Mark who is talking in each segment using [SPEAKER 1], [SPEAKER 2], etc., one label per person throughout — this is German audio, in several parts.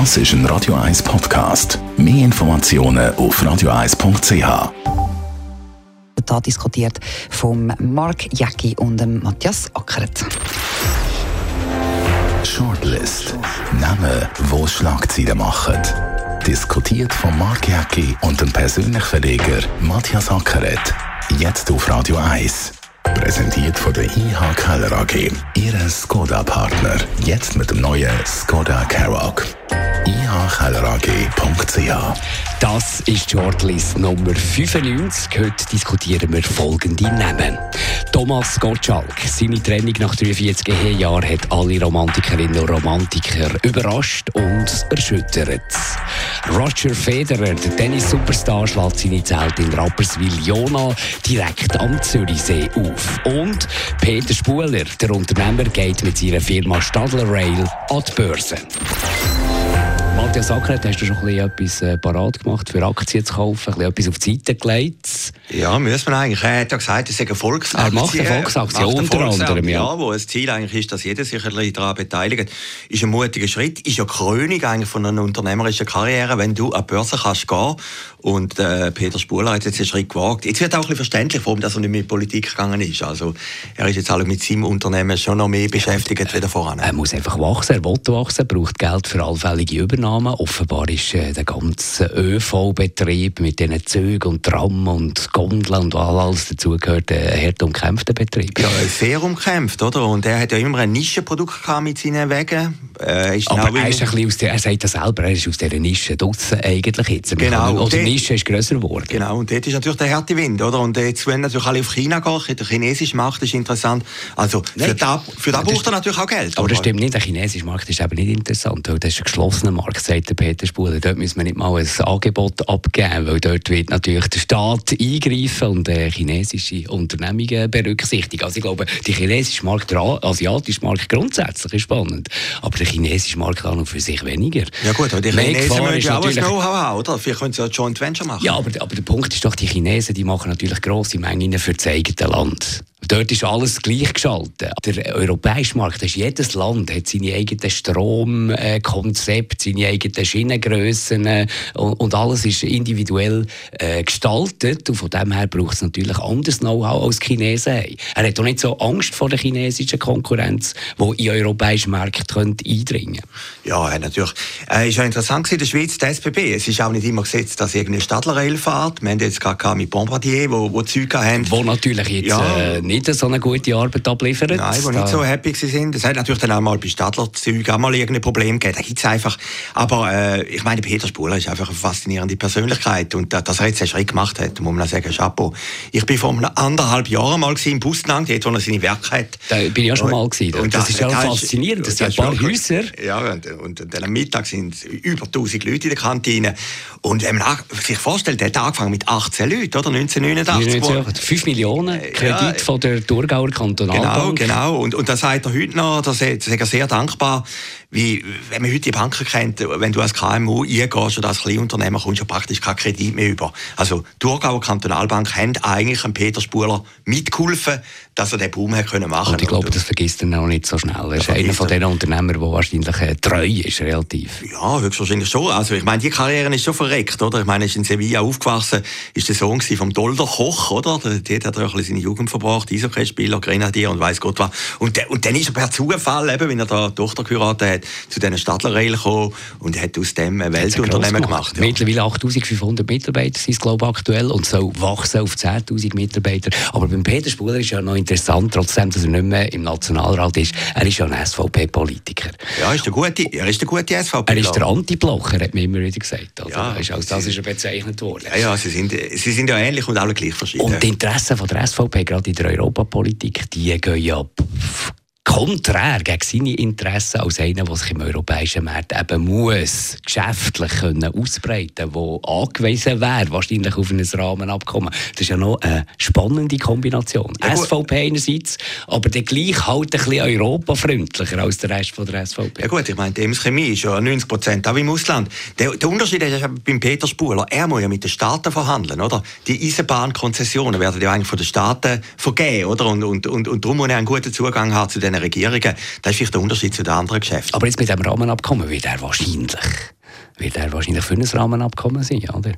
[SPEAKER 1] Das ist ein Radio 1 Podcast. Mehr Informationen auf radio1.ch.
[SPEAKER 2] Da diskutiert vom Mark Jäcki und dem Matthias Ackert.
[SPEAKER 1] Shortlist. Namen, wo Schlagzeilen machen. Diskutiert von Mark Jäcki und dem persönlichen Verleger Matthias Ackeret. Jetzt auf Radio 1. Präsentiert von der IH Keller AG. Ihre Skoda-Partner. Jetzt mit dem neuen Skoda Karoq ihkellerag.ch.
[SPEAKER 3] Das ist Shortlist Nummer 95. Heute diskutieren wir folgende Namen. Thomas Gottschalk. Seine Trennung nach 43 Ehejahren hat alle Romantikerinnen und Romantiker überrascht und erschüttert. Roger Federer, der Tennis-Superstar, schlägt seine Zelte in Rapperswil-Jona direkt am Zürichsee auf. Und Peter Spuler, der Unternehmer, geht mit seiner Firma Stadler Rail an die Börse. Matthias Ackert, hast du schon ein etwas äh, parat gemacht, für Aktien zu kaufen, ein etwas auf die Seite gelegt?
[SPEAKER 4] Ja, muss man eigentlich. Er hat ja gesagt, es sei eine Volksaktie.
[SPEAKER 3] Er macht eine Volksaktie, macht unter anderem, ja.
[SPEAKER 4] ja. Wo das Ziel eigentlich ist, dass jeder sich ein daran beteiligt. Ist ein mutiger Schritt, ist ja Krönung eigentlich von einer unternehmerischen Karriere, wenn du an die Börse kannst gehen und äh, Peter Spuler hat jetzt einen Schritt gewagt. Jetzt wird auch ein bisschen verständlich, warum er nicht mit Politik gegangen ist. Also, er ist jetzt alle mit seinem Unternehmen schon noch mehr beschäftigt ja, wie voran.
[SPEAKER 3] Er muss einfach wachsen, er will wachsen, braucht Geld für allfällige Übernahmen. Offenbar ist äh, der ganze ÖV-Betrieb mit diesen Zügen und Tram und Gondeln und alles dazugehört, äh, ein hart umkämpfter Betrieb.
[SPEAKER 4] Ja, sehr umkämpft, oder? Und er hat ja immer ein Nischenprodukt mit seinen Wegen.
[SPEAKER 3] Äh, ist Aber er, ist ein bisschen aus der, er sagt das selber, er ist aus dieser Nische draussen eigentlich jetzt.
[SPEAKER 4] Genau.
[SPEAKER 3] Oder Nische ist grösser geworden.
[SPEAKER 4] Genau, und dort ist natürlich der harte Wind, oder? Und jetzt, wenn natürlich alle auf China gehen, der chinesische Markt ist interessant. Also, für Nein. da, für da braucht er natürlich auch Geld.
[SPEAKER 3] Aber das stimmt nicht, der chinesische Markt ist eben nicht interessant, weil das ist ein geschlossener Markt, sagt der Peter Spuler. Dort müssen wir nicht mal ein Angebot abgeben, weil dort wird natürlich der Staat eingreifen und äh, chinesische Unternehmungen berücksichtigen. Also ich glaube, der chinesische Markt, der asiatische Markt grundsätzlich ist spannend, aber der chinesische Markt an und für sich weniger.
[SPEAKER 4] Ja gut, aber die Chinesen müssen ja auch ein Know-how haben, oder? Vielleicht können sie ja Joint Venture machen.
[SPEAKER 3] Ja, aber, aber der Punkt ist doch, die Chinesen die machen natürlich grosse Mengen für das eigene Land. Dort ist alles gleichgeschaltet. Der europäische Markt, ist jedes Land hat seine eigenen Stromkonzepte, seine eigenen Schienengrössen äh, und, alles ist individuell äh, gestaltet. Und von dem her braucht es natürlich anderes Know-how als Chinesen haben. Er hat auch nicht so Angst vor der chinesischen Konkurrenz, die in den europäischen Markt könnte eindringen könnte.
[SPEAKER 4] Ja, natürlich. Es äh, ist ja interessant in der Schweiz, die SBB. Es ist auch nicht immer gesetzt, dass irgendeine Stadler fährt. Wir haben jetzt gerade mit Bombardier, wo, wo Züge haben.
[SPEAKER 3] Wo natürlich jetzt ja. äh, nicht so eine gute Arbeit abliefern.
[SPEAKER 4] Nein, die nicht so happy sind. Es hat natürlich dann auch mal bei Stadlerzügen auch mal irgendein Problem gegeben. Da gibt es einfach. Aber äh, ich meine, Peter Spuler ist einfach eine faszinierende Persönlichkeit. Und dass er jetzt einen Schritt gemacht hat, muss man sagen, Chapeau. Ich bin vor anderthalb Jahren mal im Busnang, dort, wo er seine Werke hat.
[SPEAKER 3] Da bin ich ja schon mal gewesen. Und das, das ist ja faszinierend. Das, das sind ein paar Häuser.
[SPEAKER 4] Ja, und, und, und dann am Mittag sind über 1000 Leute in der Kantine. Und wenn man sich vorstellt, der hat angefangen mit 18 Leuten, oder? 1989.
[SPEAKER 3] 5 Millionen Kredit ja, von der Thurgauer Kantonalbank.
[SPEAKER 4] Genau, genau. Und, und da sagt er heute noch, da ist er sehr dankbar, wie, wenn man heute die Banken kennt, wenn du als KMU eingehst oder als Kleinunternehmer, kommst du praktisch keinen Kredit mehr über. Also, die Thurgauer Kantonalbank haben eigentlich dem Peter Spuler mitgeholfen, dass er den Boom hat können machen
[SPEAKER 3] Und ich glaube, das vergisst er noch nicht so schnell. Er ist einer von den Unternehmern, der wahrscheinlich äh, treu ist, relativ.
[SPEAKER 4] Ja, höchstwahrscheinlich schon. Also, ich meine, die Karriere ist schon verreckt, oder? Ich meine, er ist in Sevilla aufgewachsen, ist der Sohn vom Dolder Koch, oder? Dort hat er auch seine Jugend verbracht, Eishockeyspieler, Grenadier und weiß Gott was. Und, und dann ist er per Zufall, eben, wenn er da Tochter geheiratet hat, zu diesen Stadler gekommen und hat aus dem ein Weltunternehmen gemacht.
[SPEAKER 3] gemacht ja. Mittlerweile 8500 Mitarbeiter sind es, glaube ich, aktuell und soll wachsen auf 10.000 Mitarbeiter. Aber beim Peter Spuler ist ja noch interessant, trotzdem, dass er nicht mehr im Nationalrat ist. Er ist ja ein SVP-Politiker.
[SPEAKER 4] Ja, ist der gute, er ist der gute SVP.
[SPEAKER 3] Er ist der Anti-Blocher, hat mir immer wieder gesagt. Also, ja, ist, als das ist er bezeichnet worden.
[SPEAKER 4] Ja, ja sie, sind, sie sind ja ähnlich und alle gleich verschieden.
[SPEAKER 3] Und die Interessen von der SVP, gerade in der Europapolitik, die gehen ja konträr gegen seine Interessen als einer, der sich im europäischen Markt eben muss geschäftlich können ausbreiten können, der angewiesen wäre, wahrscheinlich auf ein Rahmenabkommen. Das ist ja noch eine spannende Kombination. Ja, SVP einerseits, aber dann gleich halt ein bisschen europafreundlicher als der Rest von der SVP.
[SPEAKER 4] Ja gut, ich meine, die Chemie ist ja 90 Prozent auch im Ausland. Der, der Unterschied ist ja beim Peter Spuler, er muss ja mit den Staaten verhandeln, oder? Die Eisenbahnkonzessionen werden ja eigentlich von den Staaten vergeben, oder? Und, und, und, und darum muss er einen guten Zugang haben zu den Regierungen. Das ist vielleicht der Unterschied zu den anderen Geschäften.
[SPEAKER 3] Aber jetzt mit dem Rahmenabkommen wird er wahrscheinlich wird er wahrscheinlich für ein Rahmenabkommen sein, oder?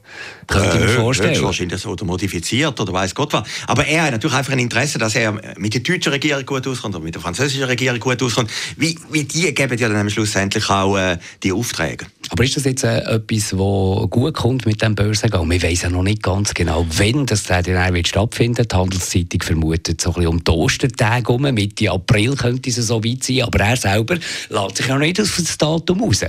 [SPEAKER 3] Könnte ich mir
[SPEAKER 4] Äh,
[SPEAKER 3] vorstellen.
[SPEAKER 4] Wahrscheinlich so, oder modifiziert oder weiß Gott was. Aber er hat natürlich einfach ein Interesse, dass er mit der deutschen Regierung gut auskommt oder mit der französischen Regierung gut auskommt. Wie, wie die geben ja dann am schlussendlich auch äh, die Aufträge.
[SPEAKER 3] Aber ist das jetzt äh, etwas, das gut kommt mit dem Börsengang? Wir wissen ja noch nicht ganz genau, wann das dann wird stattfinden. Die Handelszeitung vermutet so ein bisschen um die Ostertage herum. Mitte April könnte es so weit sein. Aber er selber lässt sich ja noch nicht auf das Datum raus.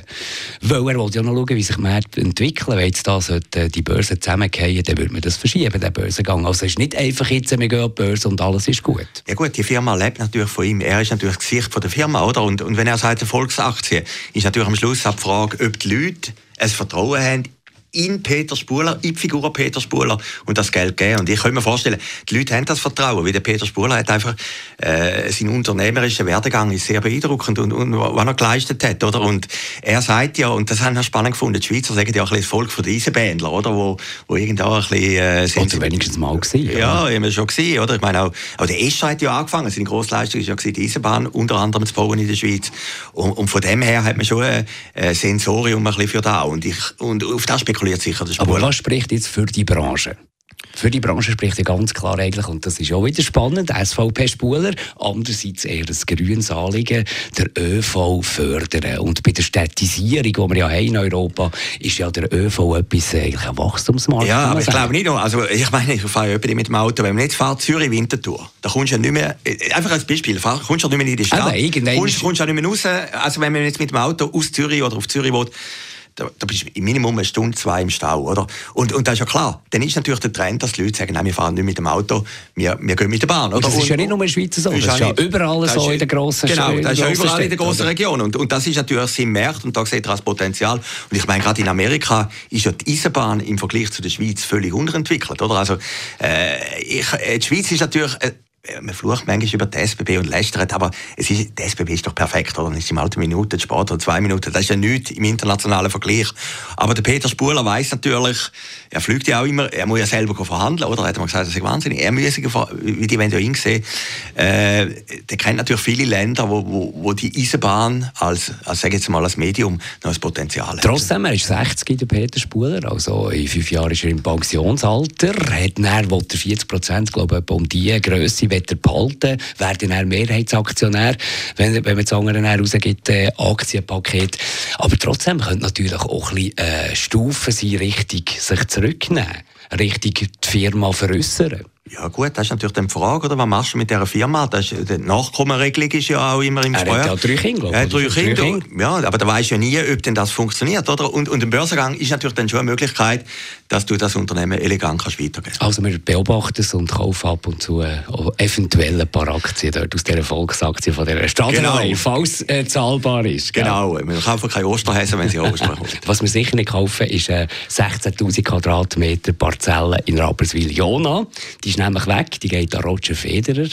[SPEAKER 3] Weil er will ja noch schauen, wie sich Märkte entwickeln. Wenn jetzt da sollte die Börse zusammenfallen, dann würde man das verschieben, den Börsengang. Also es ist nicht einfach jetzt, wir gehen an die Börse und alles ist gut.
[SPEAKER 4] Ja gut, die Firma lebt natürlich von ihm. Er ist natürlich das Gesicht der Firma, oder? Und, und wenn er sagt, Erfolgsaktie, ist natürlich am Schluss die Frage, ob die Leute ein Vertrauen haben in Peter Spuler, in die Figur Peter Spuler und das Geld geben. Und ich kann mir vorstellen, die Leute haben das Vertrauen, weil der Peter Spuler hat einfach, äh, sein unternehmerischer Werdegang ist sehr beeindruckend und, und was er geleistet hat, oder? Und er sagt ja, und das haben wir spannend gefunden, die Schweizer sagen ja auch ein bisschen das Volk von diesen Bändler, oder? Wo, wo irgendwo ein bisschen, äh,
[SPEAKER 3] Und sie wenigstens mal gesehen.
[SPEAKER 4] ja, haben wir schon gesehen, oder? Ich meine auch, auch der Escher hat ja angefangen. Seine Grossleistung ist ja die Eisenbahn unter anderem zu bauen in der Schweiz. Und, und von dem her hat man schon ein, ein Sensorium ein bisschen für da. Und ich, und auf das spekuliert sicher der
[SPEAKER 3] Aber
[SPEAKER 4] Spuler.
[SPEAKER 3] was spricht jetzt für die Branche? Für die Branche spricht ja ganz klar eigentlich, und das ist auch wieder spannend, SVP Spuler, andererseits eher ein grünes Anliegen, der ÖV fördern. Und bei der Städtisierung, die wir ja haben in Europa, ist ja der ÖV etwas, äh, eigentlich ein Wachstumsmarkt.
[SPEAKER 4] Ja, aber ich
[SPEAKER 3] sagen.
[SPEAKER 4] glaube nicht nur. Also, ich meine, ich fahre ja öppe mit dem Auto. Wenn man jetzt fährt, Zürich Winterthur, da kommst du ja nicht mehr, äh, einfach als Beispiel, fahr, kommst du ja nicht mehr in die Stadt.
[SPEAKER 3] Irgendwann
[SPEAKER 4] kommst, kommst du ja nicht mehr raus. Also, wenn man jetzt mit dem Auto aus Zürich oder auf Zürich will, da, da bist du im Minimum eine Stunde, zwei im Stau, oder? Und, und das ist ja klar. Dann ist natürlich der Trend, dass die Leute sagen, nein, wir fahren nicht mit dem Auto, wir, wir gehen mit der Bahn, oder?
[SPEAKER 3] Und das ist
[SPEAKER 4] Und-
[SPEAKER 3] ja nicht nur in der Schweiz so, das ist ja
[SPEAKER 4] nicht-
[SPEAKER 3] überall so in den grossen
[SPEAKER 4] Genau, das ist ja überall in der grossen? Region. Und, und das ist natürlich sein Markt und da sieht er das Potenzial. Und ich meine, gerade in Amerika ist ja die Eisenbahn im Vergleich zu der Schweiz völlig unterentwickelt, oder? Also, äh, ich, äh, die Schweiz ist natürlich, äh, man flucht manchmal über die SBB und lästert, aber es ist, die SBB ist doch perfekt, oder? Dann ist im Alter Minuten, Sport oder zwei Minuten. Das ist ja nichts im internationalen Vergleich. Aber der Peter Spuler weiß natürlich, er fliegt ja auch immer, er muss ja selber verhandeln, oder? Er hat mal gesagt, das ist wahnsinnig. Er muss, wie die wollen ja ihn sehen, äh, der kennt natürlich viele Länder, wo, wo, wo die Eisenbahn als, als, sag ich jetzt mal, als Medium noch ein Potenzial hat.
[SPEAKER 3] Trotzdem, er ist 60, der Peter Spuler, also in fünf Jahren ist er im Pensionsalter, hat dann, will er 40 Prozent, glaube ich, um diese Grösse er behalten, wäre dann Mehrheitsaktionär, wenn, wenn man das andere dann rausgibt, äh, Aktienpaket. Aber trotzdem könnte natürlich auch ein bisschen äh, Stufen sein, Richtung sich zurücknehmen, Richtung die Firma veräussern.
[SPEAKER 4] Ja gut, das ist natürlich dann die Frage, oder? was machst du mit dieser Firma? Das ist, die Nachkommenregelung ist ja auch immer im
[SPEAKER 3] Er hat
[SPEAKER 4] Gespräch.
[SPEAKER 3] ja drei Kinder, glaube ich,
[SPEAKER 4] Er hat drei?
[SPEAKER 3] Drei
[SPEAKER 4] Kinder.
[SPEAKER 3] Kinder.
[SPEAKER 4] Ja, aber da weisst du ja nie, ob denn das funktioniert, oder? Und, und ein Börsengang ist natürlich dann schon eine Möglichkeit, dass du das Unternehmen elegant kannst weitergeben
[SPEAKER 3] Also wir beobachten es und kaufen ab und zu äh, eventuell ein paar Aktien dort aus dieser Volksaktie von dieser Stadtreihe,
[SPEAKER 4] Genau.
[SPEAKER 3] falls äh, zahlbar ist. gell?
[SPEAKER 4] Genau, wir kaufen keine Osterhäser, wenn sie Ostern kommen.
[SPEAKER 3] Was wir sicher nicht kaufen, ist äh, 16'000 Quadratmeter Parzelle in Rapperswil-Jona. Die ist nämlich weg, die geht an Roger Federer.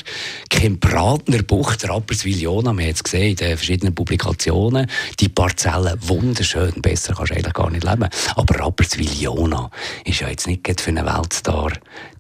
[SPEAKER 3] Kein Bratner Bucht, Rapperswil-Jona, wir haben es gesehen in den verschiedenen Publikationen. Die Parzelle wunderschön, besser kannst du eigentlich gar nicht leben. Aber Rapperswil-Jona ist ja jetzt nicht für einen Weltstar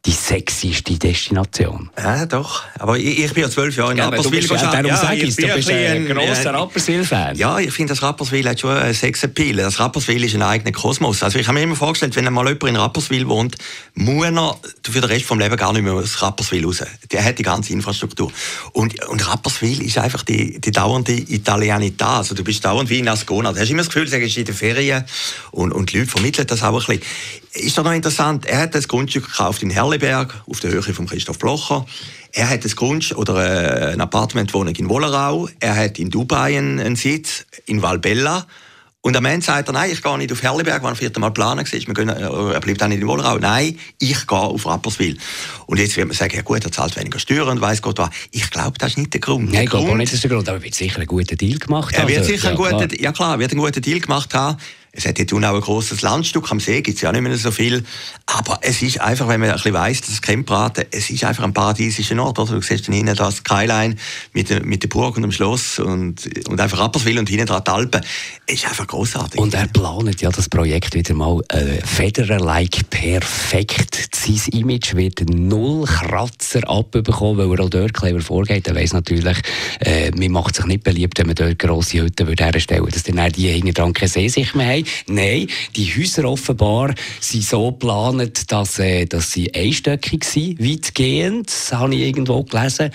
[SPEAKER 3] die sexyste Destination.
[SPEAKER 4] Ja, doch. Aber ich, ich bin ja zwölf Jahre in
[SPEAKER 3] Ja, aber du
[SPEAKER 4] Rapperswil
[SPEAKER 3] bist, ja, darum
[SPEAKER 4] Ja,
[SPEAKER 3] sage ich du bist ein
[SPEAKER 4] bisschen
[SPEAKER 3] grosser
[SPEAKER 4] äh,
[SPEAKER 3] Rapperswil-Fan.
[SPEAKER 4] Ja, ich finde, das Rapperswil hat schon einen Sexappeal. Das Rapperswil ist ein eigener Kosmos. Also ich habe mir immer vorgestellt, wenn mal jemand in Rapperswil wohnt, muss er für den Rest des Lebens gar nicht mehr aus Rapperswil raus. Der hat die ganze Infrastruktur. Und, und Rapperswil ist einfach die, die dauernde Italianität. Also du bist dauernd wie in Ascona. Du hast immer das Gefühl, du bist in den Ferien und, und die Leute vermitteln das auch ein bisschen. Ist doch noch interessant, er hat das Grundstück gekauft in Herleberg, auf der Höhe von Christoph Blocher. Er hat ein Grundstück oder äh, ein Appartementwohnung in Wollerau. Er hat in Dubai einen Sitz, in Valbella. Und am Ende sagt er, nein, ich gehe nicht auf Herleberg, weil er vierte Mal planen war. Wir gehen, äh, er bleibt auch nicht in Wollerau. Nein, ich gehe auf Rapperswil. Und jetzt wird man sagen, ja gut, er zahlt weniger Steuern und weiss Gott was. Ich glaube, das ist nicht der Grund.
[SPEAKER 3] Nein, ich glaube nicht, das ist der Grund, aber er wird sicher einen guten Deal gemacht
[SPEAKER 4] er wird
[SPEAKER 3] haben.
[SPEAKER 4] sicher einen
[SPEAKER 3] Ja,
[SPEAKER 4] guten,
[SPEAKER 3] klar.
[SPEAKER 4] ja klar, er wird einen guten Deal gemacht haben. Es hat hier auch ein grosses Landstück am See, gibt es ja nicht mehr so viel. Aber es ist einfach, wenn man ein bisschen weiss, dass es Kempraten, es ist einfach ein paradiesischer Ort. Oder? Du siehst dann hinten das Skyline mit mit der Burg und dem Schloss und, und einfach Rapperswil und hinten die Alpen. Es ist einfach großartig.
[SPEAKER 3] Und er plant ja das Projekt wieder mal äh, Federer-like perfekt. Sein Image wird null Kratzer abbekommen, weil er auch dort clever vorgeht. Er weiss natürlich, äh, man macht sich nicht beliebt, wenn man dort grosse Hütten herstellen würde, dass dann die hinten dran keine Seesicht mehr haben. Nein, die Häuser offenbar sind so geplant, dass, äh, dass sie einstöckig sind, weitgehend. Das habe ich irgendwo gelesen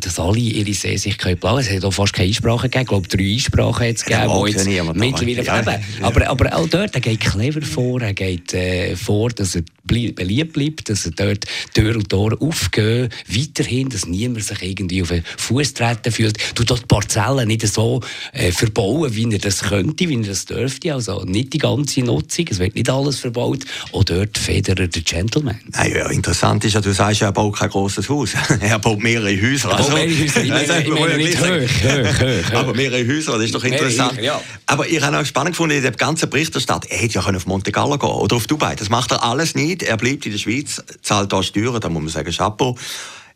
[SPEAKER 3] dass alle ihre Sehsicht planen Es hat auch fast keine Einsprache gegeben. Ich glaube, drei Einsprachen hat es gegeben,
[SPEAKER 4] ja,
[SPEAKER 3] jetzt mittlerweile ja. Aber, aber auch dort, er geht clever vor, er geht äh, vor, dass er beliebt bleibt, dass er dort Tür und Tor aufgehen, weiterhin, dass niemand sich irgendwie auf den Fuß treten fühlt. Du dort die Parzellen nicht so äh, verbauen, wie er das könnte, wie er das dürfte. Also nicht die ganze Nutzung, es wird nicht alles verbaut. Auch dort Federer der Gentleman.
[SPEAKER 4] Nein, ja, interessant ist ja, du sagst, er baut kein grosses Haus. er baut mehrere Häuser.
[SPEAKER 3] Also,
[SPEAKER 4] Aber mehrere Häuser, das ist doch interessant. Ja. Aber ich habe auch spannend gefunden, in der ganzen Berichterstattung, er hätte ja auf Monte Carlo gehen oder auf Dubai. Das macht er alles nicht. Er bleibt in der Schweiz, zahlt da Steuern, da muss man sagen, Chapeau.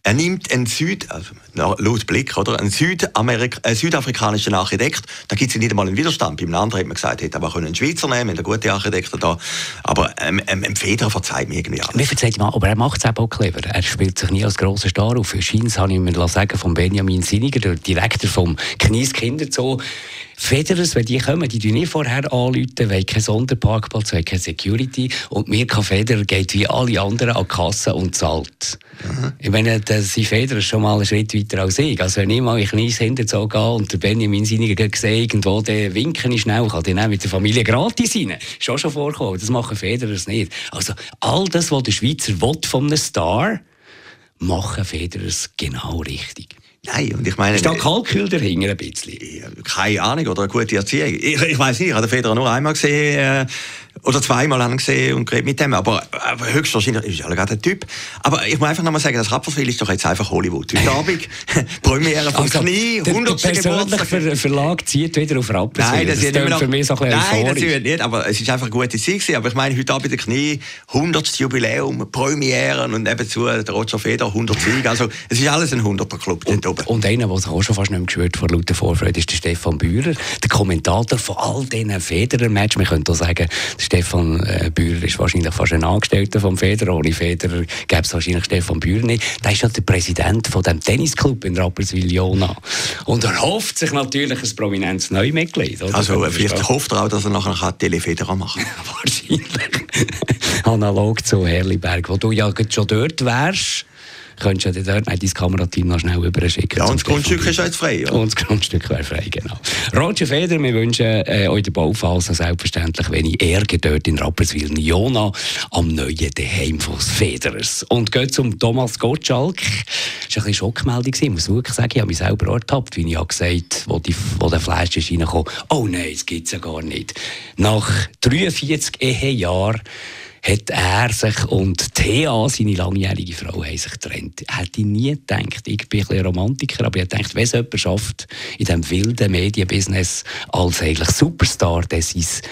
[SPEAKER 4] Er nimmt einen Süd, also laut Blick, oder, einen Südamerik äh, südafrikanischen Architekt. Da gibt es nicht einmal einen Widerstand. Beim anderen hat man gesagt, hätte aber einen Schweizer nehmen, einen guten Architekten da. Aber ähm, ähm, Federer verzeiht mir irgendwie alles.
[SPEAKER 3] Mir verzeiht mal, aber er macht es auch clever. Er spielt sich nie als grosser Star auf. Scheins habe ich mir sagen von Benjamin Siniger, der Direktor vom Knies Kinderzoo. Federers, wenn die kommen, die nicht vorher anrufen, weil kein Sonderparkplatz, weil keine Security. Und Mirka Federer geht wie alle anderen an die Kasse und zahlt. Mhm. Ich meine, dass sie Federer schon mal einen Schritt weiter als ich. Also wenn ich mal in kleines Hinterzoo gehe und der Benjamin Seiniger sehe, irgendwo, dann winken ich schnell, kann dann mit der Familie gratis rein. Ist auch schon vorgekommen. Das machen Federers nicht. Also all das, was der Schweizer will von einem Star, machen Federers genau richtig.
[SPEAKER 4] Nein, und ich meine...
[SPEAKER 3] Ist da Kalkül dahinter ein bisschen?
[SPEAKER 4] Keine Ahnung, oder eine gute Erziehung. Ich, ich weiß nicht, ich habe den Federer nur einmal gesehen, äh, oder zweimal haben gesehen und geredet mit dem, aber, aber höchstwahrscheinlich ist er gerade ein Typ. Aber ich muss einfach nochmal sagen, das Rapperswil ist doch jetzt einfach Hollywood. Heute Abend, Premiere vom also, Knie, 100.
[SPEAKER 3] Der. Der Verlag zieht wieder auf Rapperswil.
[SPEAKER 4] Nein, das, das ist
[SPEAKER 3] noch, für mich so ein bisschen
[SPEAKER 4] Nein, das wird nicht, aber es ist einfach eine gute Zeit gewesen. Aber ich meine, heute Abend der Knie, 100. Jubiläum, Premieren und nebenzu der Roger Feder, 100 Siege. Also es ist alles ein 100er Club
[SPEAKER 3] dort oben. Und einer, der sich auch schon fast nicht mehr geschwört vor lauter Vorfreude, ist der Stefan Bührer, der Kommentator von all diesen Federer-Matches. Man könnte auch sagen, Stefan äh, Bührer ist wahrscheinlich fast ein Angestellter vom Federer. Ohne Federer gäbe es wahrscheinlich Stefan Bührer nicht. Der ist ja der Präsident von dem Tennisclub in Rapperswil-Jona. Und er hofft sich natürlich ein prominentes Neumitglied.
[SPEAKER 4] Oder? Also vielleicht hofft er auch, dass er nachher Tele Federer machen
[SPEAKER 3] kann. wahrscheinlich. Analog zu Herliberg, wo du ja schon dort wärst könntest du dort dein Kamerateam noch schnell überschicken.
[SPEAKER 4] Ja, und das Grundstück ist jetzt frei.
[SPEAKER 3] Ja? Und das Grundstück wäre frei, genau. Roger Feder, wir wünschen äh, euch der Bauphase selbstverständlich wenig Ärger dort in Rapperswil-Jona am neuen Heim des Federers. Und geht zum Thomas Gottschalk. Das war ein bisschen Schockmeldung, ich muss wirklich sagen, ich habe mich selber ertappt, wie ich habe gesagt wo, die, wo der Flash ist reingekommen. Oh nein, das gibt es ja gar nicht. Nach 43 Ehejahren hat er sich und Thea, seine langjährige Frau, haben sich getrennt. Hätte ich nie gedacht. Ich bin ein bisschen Romantiker, aber ich dachte, wenn es jemand schafft, in diesem wilden Medienbusiness als eigentlich Superstar, das ist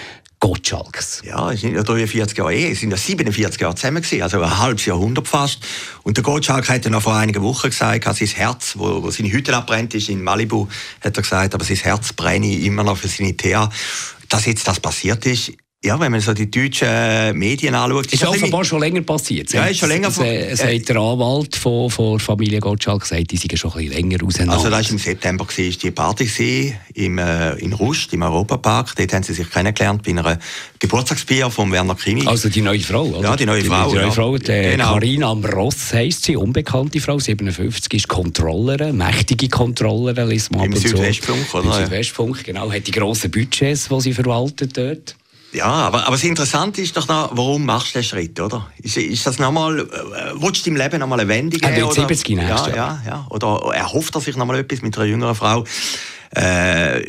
[SPEAKER 3] Gottschalks.
[SPEAKER 4] Ja, es sind ja 43 Jahre Ehe, es sind ja 47 Jahre zusammen gewesen, also ein halbes Jahrhundert fast. Und der Gottschalk hat ja noch vor einigen Wochen gesagt, dass sein Herz, wo, wo seine Hütte abbrennt ist in Malibu, hat er gesagt, aber sein Herz brenne immer noch für seine Thea. Dass jetzt das passiert ist, ja, wenn man so die deutschen Medien anschaut.
[SPEAKER 3] Ist, ist offenbar schon länger passiert.
[SPEAKER 4] Ja, ist schon länger.
[SPEAKER 3] Es, äh, der Anwalt von, von Familie Gottschalk gesagt, die sind schon ein bisschen länger auseinander.
[SPEAKER 4] Also das war im September, war die Party im, äh, in Rust, im Europapark. Dort haben sie sich kennengelernt bei einer Geburtstagsbier von Werner Krimi.
[SPEAKER 3] Also die neue Frau, oder?
[SPEAKER 4] Ja, die neue Frau.
[SPEAKER 3] Die, neue Frau, die genau. Carina Amross heisst sie, unbekannte Frau, 57, ist Kontrollerin, mächtige Kontrollerin, liest
[SPEAKER 4] man Im Südwestfunk,
[SPEAKER 3] so. oder? Im Südwestfunk, genau. Hat die grossen Budgets, die sie verwaltet dort.
[SPEAKER 4] Ja, aber, aber das Interessante ist doch noch, warum machst du den Schritt, oder? Ist, ist das nochmal, äh, willst du im Leben nochmal eine Wendung
[SPEAKER 3] geben? Er wird 70
[SPEAKER 4] ja, ja, ja. Oder erhofft er sich nochmal etwas mit einer jüngeren Frau? Äh,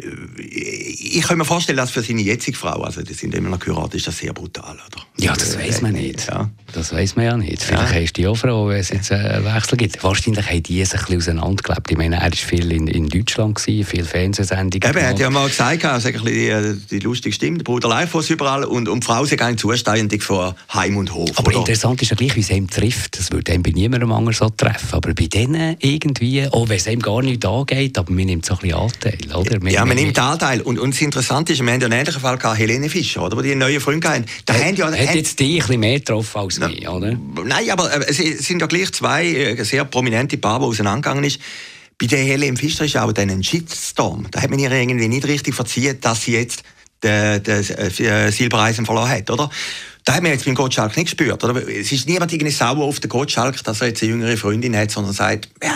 [SPEAKER 4] ich kann mir vorstellen, dass für seine jetzige Frau, also die sind immer noch geheiratet, ist das sehr brutal, oder?
[SPEAKER 3] Ja, das äh, weiß man nicht. Ja. Das weiß man ja nicht. Vielleicht ja. du ja auch froh, wenn es jetzt einen Wechsel gibt. Wahrscheinlich haben die sich ein bisschen auseinandergelebt. Ich meine, er war viel in, in Deutschland, gewesen, viel Fernsehsendungen.
[SPEAKER 4] Eben, er hat ja mal gesagt, also die, äh, die lustige Stimme, der Bruder Leifos überall und, und die Frau sind eigentlich zuständig vor Heim und Hof.
[SPEAKER 3] Aber oder? interessant ist ja gleich, wie es ihm trifft. Das würde einem bei niemandem anders so treffen. Aber bei denen irgendwie, auch wenn es ihm gar nicht angeht, aber man nimmt so ein bisschen Anteil, oder?
[SPEAKER 4] Man ja, man nimmt Anteil. Und, und das Interessante ist, wir haben ja einen ähnlichen Fall gehabt, Helene Fischer, oder, wo die einen neuen Freund hatten.
[SPEAKER 3] Da hat, haben ja, hat jetzt die ein bisschen mehr getroffen als mich, oder?
[SPEAKER 4] Nein, aber äh, es sind ja gleich zwei äh, sehr prominente Paare, die auseinandergegangen sind. Bei der Helene Fischer ist auch dann ein Shitstorm. Da hat man ihr irgendwie nicht richtig verziehen, dass sie jetzt den, den, den äh, Silbereisen verloren hat, oder? Da hat man jetzt beim Gottschalk nicht gespürt. Oder? Es ist niemand irgendwie sauer auf den Gottschalk, dass er jetzt eine jüngere Freundin hat, sondern sagt, ja,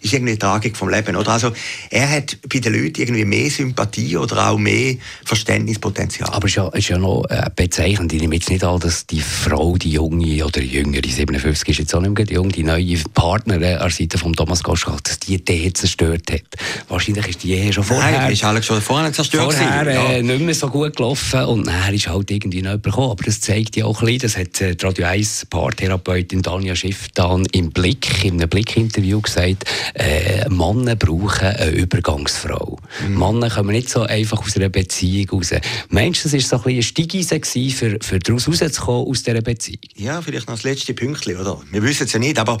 [SPEAKER 4] ist irgendwie eine Tragik vom Leben. Oder? Also, er hat bei den Leuten irgendwie mehr Sympathie oder auch mehr Verständnispotenzial.
[SPEAKER 3] Aber es ist ja, ist ja noch äh, bezeichnend. Ich nehme jetzt nicht an, dass die Frau, die junge oder jüngere, 57 ist jetzt auch nicht mehr die junge, die neue Partnerin an der Seite von Thomas Gottschalk, dass die die zerstört hat. Wahrscheinlich ist die schon vorher...
[SPEAKER 4] Nein, ist alles schon vorher zerstört
[SPEAKER 3] Vorher äh, ja. nicht mehr so gut gelaufen und nachher ist halt irgendwie noch bekommen. Aber das zeigt ja auch ein bisschen, das hat äh, die Radio 1 Paartherapeutin Danja Schiff dann im Blick, in einem Blickinterview gesagt, äh, Männer brauchen eine Übergangsfrau. Mhm. Männer kommen nicht so einfach aus einer Beziehung raus. Meinst du, das war so ein bisschen eine Stiegise für, für daraus rauszukommen aus dieser Beziehung?
[SPEAKER 4] Ja, vielleicht noch das letzte Pünktchen, oder? Wir wissen es ja nicht, aber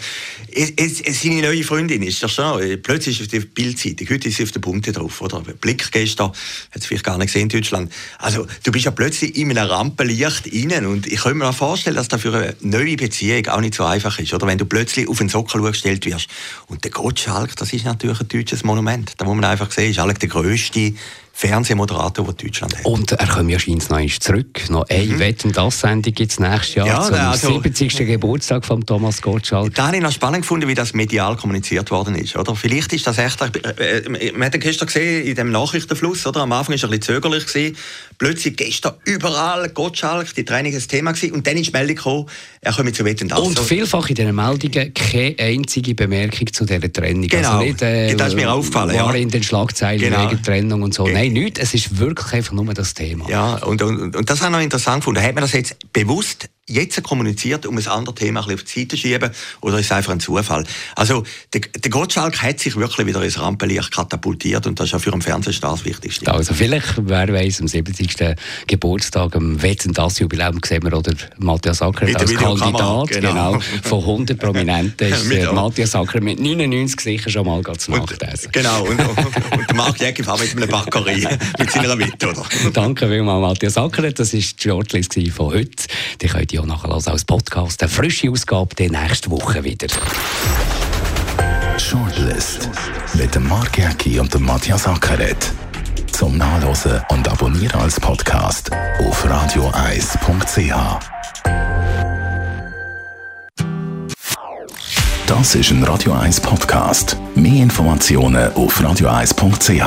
[SPEAKER 4] es, es, es seine neue Freundin ist das schon, äh, plötzlich ist auf der Bildzeitung, heute ist sie auf der Bunte drauf, oder? Blick gestern, hat es vielleicht gar nicht gesehen in Deutschland. Also, du bist ja plötzlich in einem Rampenlicht innen und ich kann mir vorstellen, dass das für eine neue Beziehung auch nicht so einfach ist. Oder wenn du plötzlich auf einen Sockel gestellt wirst. Und der Gottschalk, das ist natürlich ein deutsches Monument. Da muss man einfach sehen, ist eigentlich der grösste Fernsehmoderator, den Deutschland hat.
[SPEAKER 3] Und er kommt ja scheinbar noch einmal zurück. Noch eine mhm. Wetten, das Sendung gibt es nächstes Jahr ja, zum also, 70. Geburtstag von Thomas Gottschalk.
[SPEAKER 4] Da habe ich noch spannend gefunden, wie das medial kommuniziert worden ist. Oder? Vielleicht ist das echt... Äh, äh, man hat gestern gesehen, in dem Nachrichtenfluss, oder? am Anfang war es ein bisschen zögerlich. Gewesen. Plötzlich gestern überall Gottschalk, die Training ein Thema gewesen. Und dann ist die Meldung gekommen, er kommt zu Wetten, das.
[SPEAKER 3] Und vielfach in diesen Meldungen keine einzige Bemerkung zu dieser Trennung.
[SPEAKER 4] Also genau, also nicht, äh, das ist mir aufgefallen.
[SPEAKER 3] War ja. in den Schlagzeilen genau. wegen Trennung und so. Nein, Nein, nichts. Es ist wirklich einfach nur das Thema.
[SPEAKER 4] Ja, und, und, und das habe ich noch interessant gefunden. Hat man das jetzt bewusst jetzt kommuniziert, um ein anderes Thema ein auf die Seite zu schieben, oder ist es einfach ein Zufall? Also, der, der Gottschalk hat sich wirklich wieder ins Rampenlicht katapultiert und das ist ja für einen Fernsehstar das Wichtigste.
[SPEAKER 3] Also, vielleicht, wer weiß, am 70. Geburtstag, am Wetten das Jubiläum, sehen wir, oder Matthias Acker als Kandidat, genau. genau. von 100 Prominenten ist äh, Matthias Acker mit 99 sicher schon mal zu Nacht essen.
[SPEAKER 4] Genau, und, und, und Marc Jäcki mit einem Backerie, mit seiner Mitte, oder?
[SPEAKER 3] Danke vielmals, Matthias Acker. Das war die Shortlist von heute. Die könnt auch nachhören als Podcast. Eine frische Ausgabe die nächste Woche wieder.
[SPEAKER 1] Shortlist mit dem Mark Jäcki und dem Matthias Ackeret. Zum Nachlesen und Abonnieren als Podcast auf radioeis.ch. Das ist ein Radio 1 Podcast. Mehr Informationen auf radioeis.ch.